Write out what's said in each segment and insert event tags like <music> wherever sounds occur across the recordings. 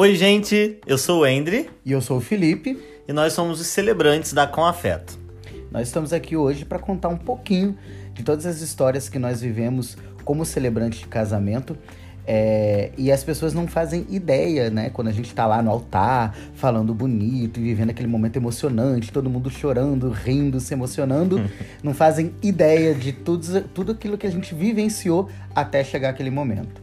Oi, gente, eu sou o Endre E eu sou o Felipe. e nós somos os celebrantes da Com Afeto. Nós estamos aqui hoje para contar um pouquinho de todas as histórias que nós vivemos como celebrante de casamento. É, e as pessoas não fazem ideia, né? Quando a gente tá lá no altar, falando bonito e vivendo aquele momento emocionante, todo mundo chorando, rindo, se emocionando, <laughs> não fazem ideia de tudo, tudo aquilo que a gente vivenciou até chegar aquele momento.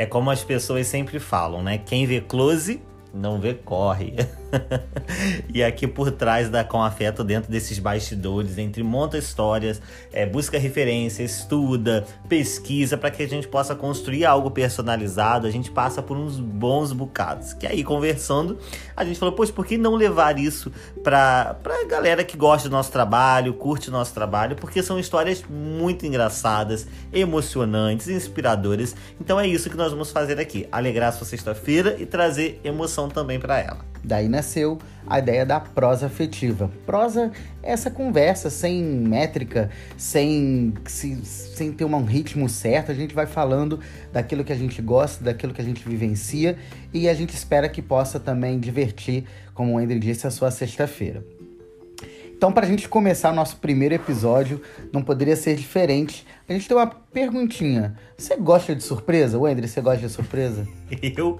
É como as pessoas sempre falam, né? Quem vê close não vê corre. <laughs> <laughs> e aqui por trás da Com Afeto, dentro desses bastidores, entre monta histórias, é, busca referência, estuda, pesquisa para que a gente possa construir algo personalizado. A gente passa por uns bons bocados. Que aí, conversando, a gente falou, pois, por que não levar isso para pra galera que gosta do nosso trabalho, curte o nosso trabalho? Porque são histórias muito engraçadas, emocionantes, inspiradoras. Então é isso que nós vamos fazer aqui: alegrar a sua sexta-feira e trazer emoção também para ela. Daí nasceu a ideia da prosa afetiva. Prosa é essa conversa sem métrica, sem, se- sem ter um ritmo certo. A gente vai falando daquilo que a gente gosta, daquilo que a gente vivencia e a gente espera que possa também divertir, como o André disse, a sua sexta-feira. Então, para a gente começar nosso primeiro episódio, não poderia ser diferente. A gente tem uma perguntinha. Você gosta de surpresa? Wendry, você gosta de surpresa? <laughs> Eu,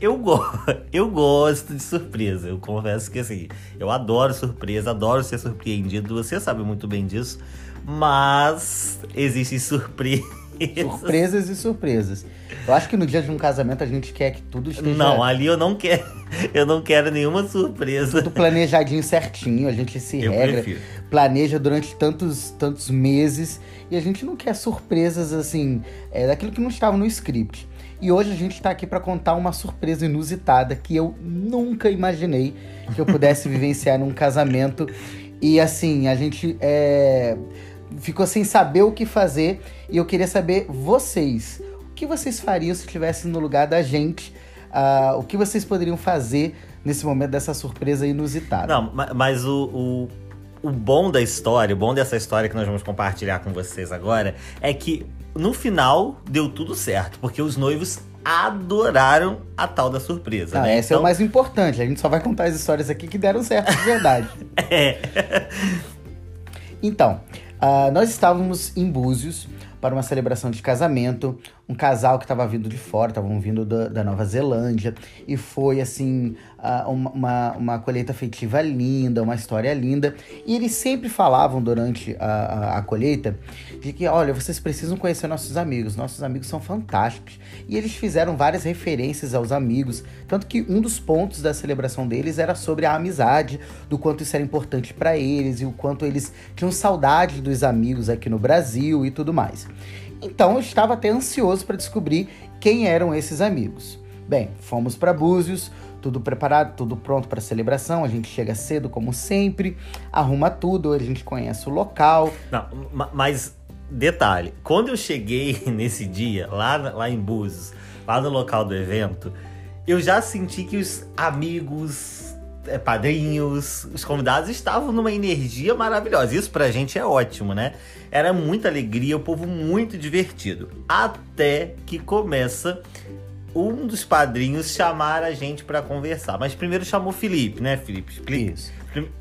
eu, go eu gosto de surpresa. Eu confesso que assim, eu adoro surpresa, adoro ser surpreendido. Você sabe muito bem disso. Mas existem surpresas. Surpresas e surpresas. Eu acho que no dia de um casamento a gente quer que tudo esteja Não, ali eu não quero. Eu não quero nenhuma surpresa. tudo planejadinho certinho. A gente se Eu regra, prefiro. planeja durante tantos, tantos meses e a gente não quer surpresas assim, é, daquilo que não estava no script. E hoje a gente está aqui para contar uma surpresa inusitada que eu nunca imaginei que eu pudesse <laughs> vivenciar num casamento. E assim, a gente é, ficou sem saber o que fazer e eu queria saber vocês. O que vocês fariam se estivessem no lugar da gente? Ah, o que vocês poderiam fazer nesse momento dessa surpresa inusitada? Não, ma- mas o, o, o bom da história, o bom dessa história que nós vamos compartilhar com vocês agora, é que no final deu tudo certo, porque os noivos adoraram a tal da surpresa. Ah, né? esse é o Então, mais importante. A gente só vai contar as histórias aqui que deram certo de verdade. <laughs> é. Então, ah, nós estávamos em Búzios para uma celebração de casamento. Um casal que estava vindo de fora, estavam vindo da, da Nova Zelândia. E foi, assim, uma, uma, uma colheita afetiva linda, uma história linda. E eles sempre falavam durante a, a, a colheita de que, olha, vocês precisam conhecer nossos amigos. Nossos amigos são fantásticos. E eles fizeram várias referências aos amigos. Tanto que um dos pontos da celebração deles era sobre a amizade, do quanto isso era importante para eles e o quanto eles tinham saudade dos amigos aqui no Brasil e tudo mais. Então eu estava até ansioso para descobrir quem eram esses amigos. Bem, fomos para Búzios, tudo preparado, tudo pronto para celebração. A gente chega cedo, como sempre, arruma tudo, a gente conhece o local. Não, ma- mas detalhe, quando eu cheguei <laughs> nesse dia, lá, lá em Búzios, lá no local do evento, eu já senti que os amigos, padrinhos, os convidados estavam numa energia maravilhosa. Isso pra gente é ótimo, né? Era muita alegria, o povo muito divertido. Até que começa um dos padrinhos chamar a gente pra conversar. Mas primeiro chamou Felipe, né, Felipe? Explica. Isso.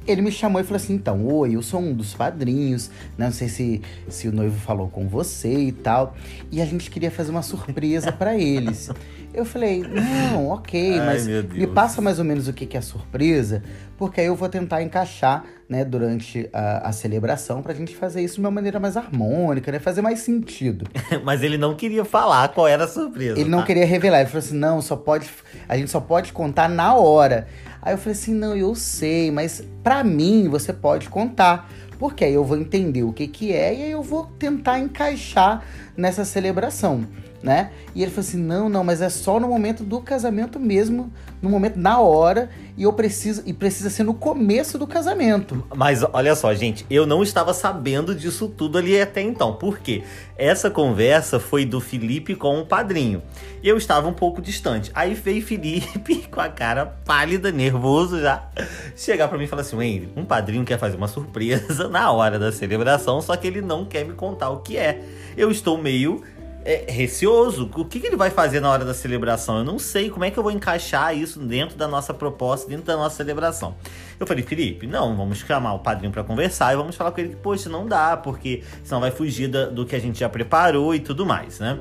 Ele me chamou e falou assim: então, oi, eu sou um dos padrinhos, né? não sei se, se o noivo falou com você e tal. E a gente queria fazer uma surpresa pra eles. Eu falei, não, ok, Ai, mas me passa mais ou menos o que, que é surpresa, porque aí eu vou tentar encaixar, né, durante a, a celebração, pra gente fazer isso de uma maneira mais harmônica, né? Fazer mais sentido. <laughs> Mas ele não queria falar qual era a surpresa. Ele não tá? queria revelar. Ele falou assim: não, só pode. A gente só pode contar na hora. Aí eu falei assim: não, eu sei, mas pra mim você pode contar. Porque aí eu vou entender o que, que é e aí eu vou tentar encaixar nessa celebração, né? E ele falou assim: não, não, mas é só no momento do casamento mesmo, no momento, na hora, e eu preciso. E precisa ser no começo do casamento. Mas olha só, gente, eu não estava sabendo disso tudo ali até então. Por quê? Essa conversa foi do Felipe com o padrinho. Eu estava um pouco distante. Aí veio Felipe <laughs> com a cara pálida, nervoso já, chegar pra mim e falar assim: Wendy, um padrinho quer fazer uma surpresa <laughs> na hora da celebração, só que ele não quer me contar o que é. Eu estou meio é, receoso. O que, que, ele vai fazer na hora da celebração? Eu não sei como é que eu vou encaixar isso dentro da nossa proposta, dentro da nossa celebração. Eu falei, Felipe, não, vamos chamar o padrinho para conversar e vamos falar com ele que, poxa, não dá, porque senão vai fugir da, do que a gente já preparou e tudo mais, né?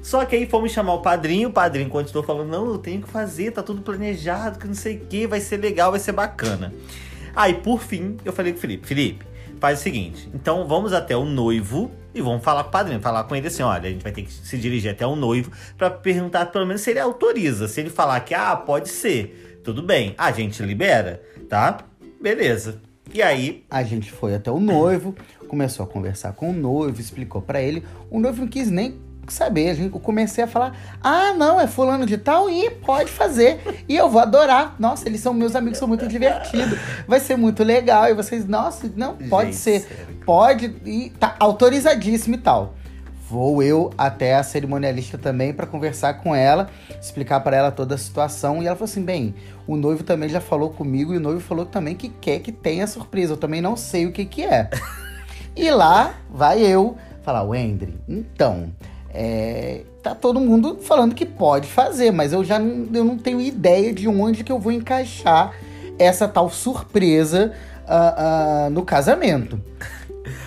Só que aí fomos chamar o padrinho, o padrinho continuou falando: não, eu tenho que fazer, tá tudo planejado, que não sei o que, vai ser legal, vai ser bacana. Aí, por fim, eu falei com o Felipe: Felipe, faz o seguinte, então vamos até o noivo e vamos falar com o padrinho, falar com ele assim: olha, a gente vai ter que se dirigir até o noivo para perguntar pelo menos se ele autoriza. Se ele falar que, ah, pode ser, tudo bem, a gente libera, tá? Beleza. E aí. A gente foi até o noivo, começou a conversar com o noivo, explicou para ele. O noivo não quis nem saber. Eu comecei a falar: ah, não, é fulano de tal e pode fazer. E eu vou adorar. Nossa, eles são meus amigos, são muito divertidos. Vai ser muito legal. E vocês, nossa, não, pode gente, ser. Sério? Pode, e tá autorizadíssimo e tal. Vou eu até a cerimonialista também para conversar com ela, explicar para ela toda a situação. E ela falou assim: bem, o noivo também já falou comigo e o noivo falou também que quer que tenha surpresa. Eu também não sei o que, que é. e lá vai eu falar: Wendry, então, é, tá todo mundo falando que pode fazer, mas eu já não, eu não tenho ideia de onde que eu vou encaixar essa tal surpresa uh, uh, no casamento.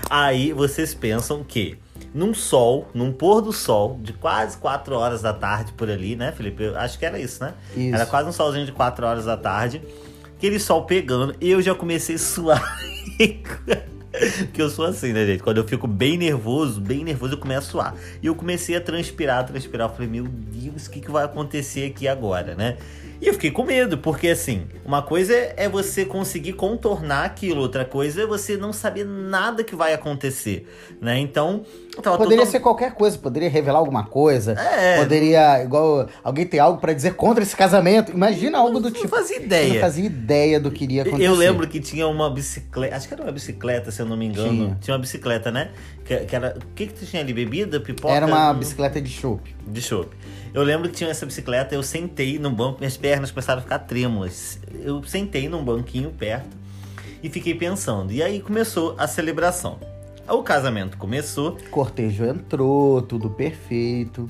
Aí vocês pensam que num sol, num pôr do sol, de quase 4 horas da tarde por ali, né, Felipe? Eu acho que era isso, né? Isso. Era quase um solzinho de 4 horas da tarde. Aquele sol pegando, eu já comecei a suar. <laughs> que eu sou assim, né, gente? Quando eu fico bem nervoso, bem nervoso, eu começo a suar. E eu comecei a transpirar, transpirar. Eu falei, meu Deus, o que, que vai acontecer aqui agora, né? E eu fiquei com medo, porque assim, uma coisa é você conseguir contornar aquilo, outra coisa é você não saber nada que vai acontecer, né? Então, poderia todo... ser qualquer coisa, poderia revelar alguma coisa, é... poderia, igual, alguém ter algo para dizer contra esse casamento. Imagina algo do tipo. Não fazia ideia. não fazia ideia do que iria acontecer. Eu lembro que tinha uma bicicleta, acho que era uma bicicleta, se eu não me engano. Tinha, tinha uma bicicleta, né? Que, que era, o que que tinha ali? Bebida, pipoca? Era uma bicicleta de chope. De chope. Eu lembro que tinha essa bicicleta, eu sentei num banco, minhas pernas começaram a ficar trêmulas. Eu sentei num banquinho perto e fiquei pensando. E aí começou a celebração. O casamento começou. Cortejo entrou, tudo perfeito.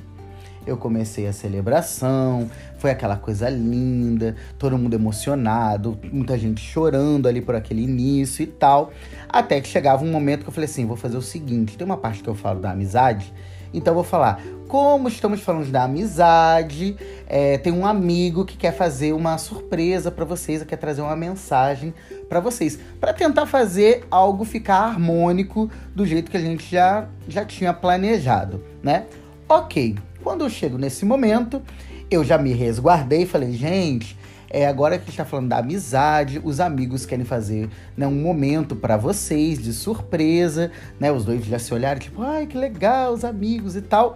Eu comecei a celebração, foi aquela coisa linda, todo mundo emocionado, muita gente chorando ali por aquele início e tal. Até que chegava um momento que eu falei assim: vou fazer o seguinte: tem uma parte que eu falo da amizade, então eu vou falar como estamos falando da amizade, é, tem um amigo que quer fazer uma surpresa para vocês, quer trazer uma mensagem para vocês, para tentar fazer algo ficar harmônico do jeito que a gente já, já tinha planejado, né? Ok, quando eu chego nesse momento, eu já me resguardei e falei, gente, é agora que está falando da amizade, os amigos querem fazer né, um momento para vocês de surpresa, né? Os dois já se olharam, tipo, ai que legal, os amigos e tal.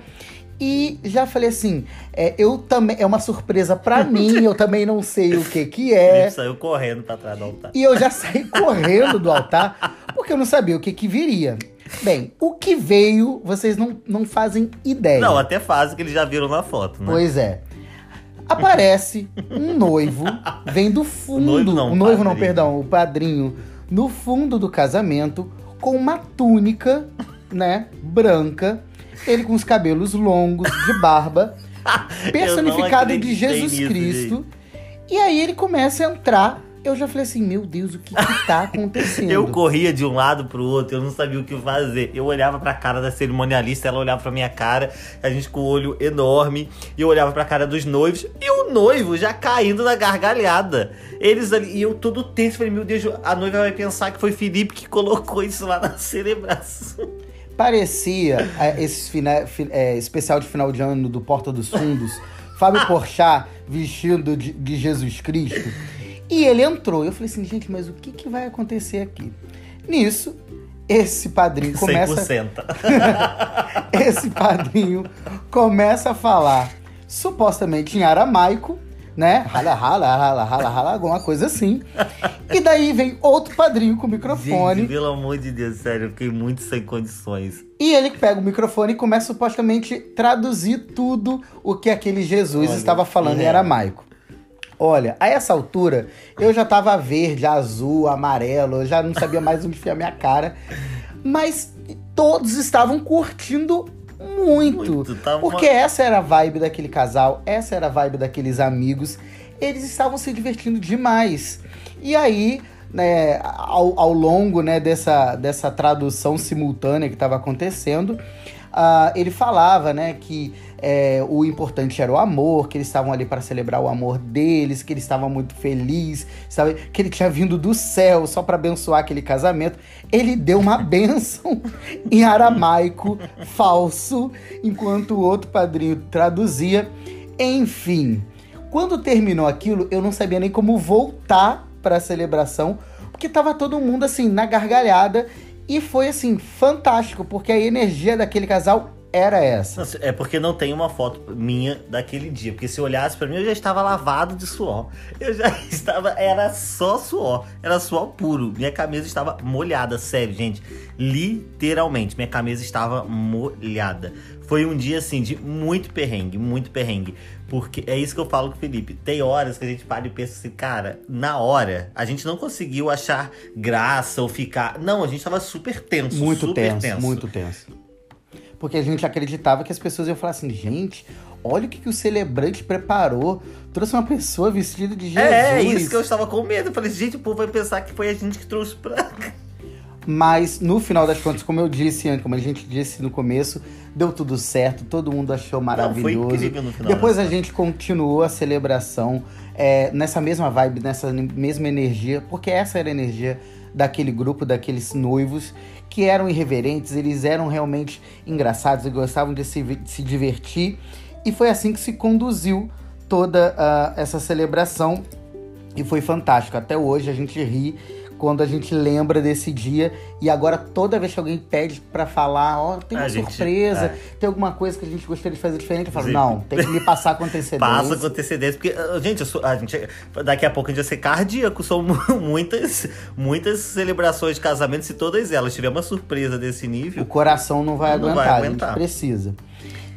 E já falei assim, é, eu também é uma surpresa para <laughs> mim, eu também não sei o que que é. Ele saiu correndo para trás do altar. E eu já saí correndo do altar, porque eu não sabia o que que viria. Bem, o que veio, vocês não, não fazem ideia. Não, até fazem, que eles já viram na foto, né? Pois é. Aparece um noivo, vem do fundo. O noivo não, o noivo não, perdão, o padrinho, no fundo do casamento, com uma túnica, né, branca ele com os cabelos longos, de barba, <laughs> personificado de Jesus nisso, Cristo. Gente. E aí ele começa a entrar. Eu já falei assim, meu Deus, o que, que tá <laughs> acontecendo? eu corria de um lado pro outro, eu não sabia o que fazer. Eu olhava pra cara da cerimonialista, ela olhava pra minha cara, a gente com o olho enorme, e eu olhava pra cara dos noivos, e o noivo já caindo na gargalhada. Eles ali, e eu todo tenso, falei, meu Deus, a noiva vai pensar que foi Felipe que colocou isso lá na celebração. Parecia é, esse fina, é, especial de final de ano do Porta dos Fundos, Fábio Porchat vestido de, de, Jesus Cristo. E ele entrou. Eu falei assim, gente, mas o que, que vai acontecer aqui? Nisso, esse padrinho começa. 100%. <laughs> esse padrinho começa a falar supostamente em aramaico né? Rala, rala, rala, rala, rala, alguma coisa assim. E daí vem outro padrinho com o microfone. Gente, pelo amor de Deus, sério, eu fiquei muito sem condições. E ele pega o microfone e começa supostamente traduzir tudo o que aquele Jesus Olha, estava falando é. em aramaico. Olha, a essa altura eu já tava verde, azul, amarelo, eu já não sabia mais onde enfiar minha cara. Mas todos estavam curtindo Muito. Muito, tava Porque uma- essa era a vibe daquele casal, essa era a vibe daqueles amigos. Eles estavam se divertindo demais. E aí, né, ao, ao longo né, dessa, dessa tradução simultânea que estava acontecendo, ah, ele falava né, que é, o importante era o amor, que eles estavam ali para celebrar o amor deles, que ele estava muito feliz, sabe? que ele tinha vindo do céu só para abençoar aquele casamento. Ele deu uma <laughs> bênção em aramaico falso, enquanto o outro padrinho traduzia. Enfim, quando terminou aquilo, eu não sabia nem como voltar para a celebração, porque tava todo mundo assim na gargalhada e foi assim fantástico, porque a energia daquele casal era essa. Nossa, É porque não tem uma foto minha daquele dia. Porque se olhasse pra mim, eu já estava lavado de suor. Eu já <laughs> estava. Era só suor. Era suor puro. Minha camisa estava molhada. Sério, gente. Literalmente, minha camisa estava molhada. Foi um dia assim de muito perrengue, muito perrengue. Porque é isso que eu falo com o Felipe. Tem horas que a gente para e pensa assim, cara, na hora, a gente não conseguiu achar graça ou ficar. Não, a gente estava super tenso. Muito super tenso, muito tenso. Porque a gente acreditava que as pessoas iam falar assim, gente, olha o que, que o celebrante preparou. Trouxe uma pessoa vestida de Jesus. É, isso que eu estava com medo. Eu falei, gente, o povo vai pensar que foi a gente que trouxe pra cá. Mas no final das contas, como eu disse, como a gente disse no começo, deu tudo certo, todo mundo achou maravilhoso. incrível no final Depois das a gente continuou a celebração é, nessa mesma vibe, nessa mesma energia, porque essa era a energia daquele grupo, daqueles noivos que eram irreverentes, eles eram realmente engraçados e gostavam de se, de se divertir. E foi assim que se conduziu toda ah, essa celebração e foi fantástico. Até hoje a gente ri quando a gente lembra desse dia. E agora, toda vez que alguém pede pra falar, ó, tem uma A gente- surpresa, é. tem alguma coisa que a gente gostaria de fazer diferente, eu falo, não, tem que me passar com <laughs> antecedência. Passa com antecedência, porque, ah, gente, sou- a gente, daqui a pouco a gente vai ser cardíaco. São mu- <laughs> muitas, muitas celebrações de casamento, se todas elas tiver uma surpresa desse O nível. coração não vai, Não aguentar, vai a aguentar. gente precisa.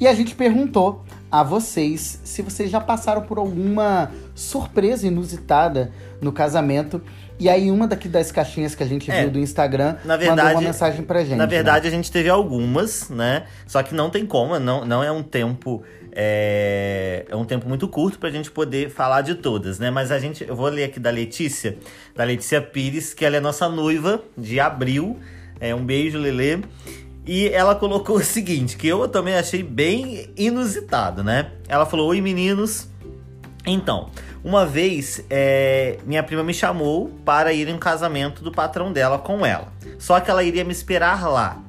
E a gente perguntou a vocês se vocês já passaram por alguma surpresa inusitada no casamento. E aí, uma daqui das caixinhas que a gente É, viu do Instagram na mandou verdade- uma mensagem pra gente. Na né? verdade, a gente teve algumas, né? Só que não tem como, não, não é um tempo. É, é um tempo muito curto pra gente poder falar de todas, né? Mas a gente. Eu vou ler aqui da Letícia, da Letícia Pires, que ela é nossa noiva de abril. É, um beijo, Lelê. E ela colocou o seguinte, que eu também achei bem inusitado, né? Ela falou: Oi meninos. Então, uma vez é, minha prima me chamou para ir em um casamento do patrão dela com ela. Só que ela iria me esperar lá.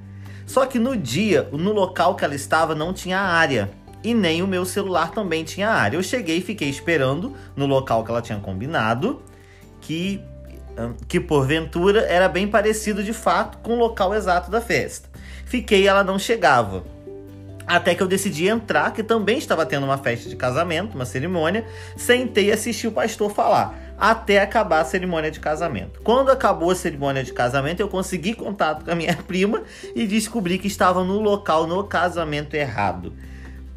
Só que no dia, no local que ela estava, não tinha área. E nem o meu celular também tinha área. Eu cheguei e fiquei esperando no local que ela tinha combinado, que, que porventura era bem parecido de fato com o local exato da festa. Fiquei e ela não chegava. Até que eu decidi entrar, que também estava tendo uma festa de casamento, uma cerimônia. Sentei e assisti o pastor falar, até acabar a cerimônia de casamento. Quando acabou a cerimônia de casamento, eu consegui contato com a minha <laughs> prima e descobri que estava no local, no casamento errado.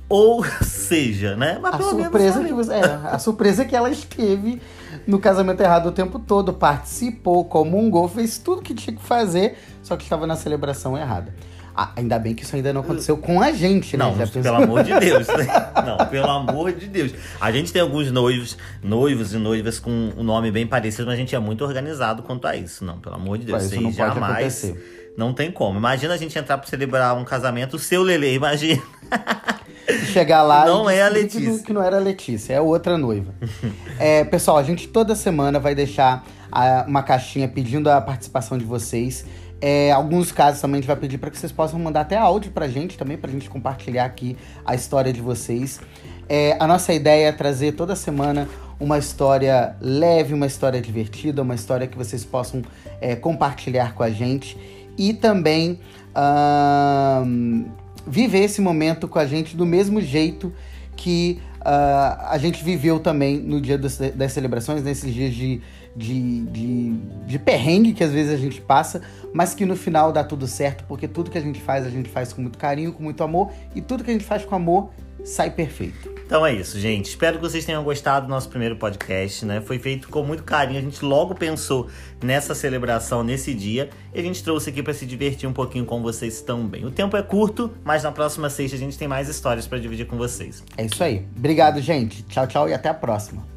Ou seja, né? Mas A pelo menos surpresa, que você, é, a surpresa que ela esteve no casamento errado o tempo todo, participou, comungou, fez tudo que tinha que fazer, só que estava na celebração errada. Ah, ainda bem que isso ainda não aconteceu com a gente, né? Não, Já pelo amor de <laughs> Deus. né? Não, pelo amor de Deus. A gente tem alguns noivos, noivos e noivas com um nome bem parecido, mas a gente é muito organizado quanto a isso. Não, pelo amor de Deus. Isso não pode jamais. acontecer. Não tem como. Imagina a gente entrar pra celebrar um casamento, o seu Lele, imagina. <laughs> chegar lá Não e é a descobrir que Letícia. não- Que não era a Letícia, é outra noiva. <laughs> É, pessoal, a gente toda semana vai deixar ah, uma caixinha pedindo a participação de vocês. É, alguns casos também a gente vai pedir para que vocês possam mandar até áudio pra gente também, pra gente compartilhar aqui a história de vocês. É, a nossa ideia é trazer toda semana uma história leve, uma história divertida, uma história que vocês possam é, compartilhar com a gente. E também viver esse momento com a gente do mesmo jeito que ah, a gente viveu também no dia das, das celebrações, nesses dias de, de, de, de perrengue que às vezes a gente passa, mas que no final dá tudo certo, porque tudo que a gente faz, a gente faz com muito carinho, com muito amor, e tudo que a gente faz com amor sai perfeito. Então é isso, gente. Espero que vocês tenham gostado do nosso primeiro podcast, né? Foi feito com muito carinho. A gente logo pensou nessa celebração, nesse dia, e a gente trouxe aqui para se divertir um pouquinho com vocês também. O tempo é curto, mas na próxima sexta a gente tem mais histórias para dividir com vocês. É isso aí. Obrigado, gente. Tchau, tchau e até a próxima.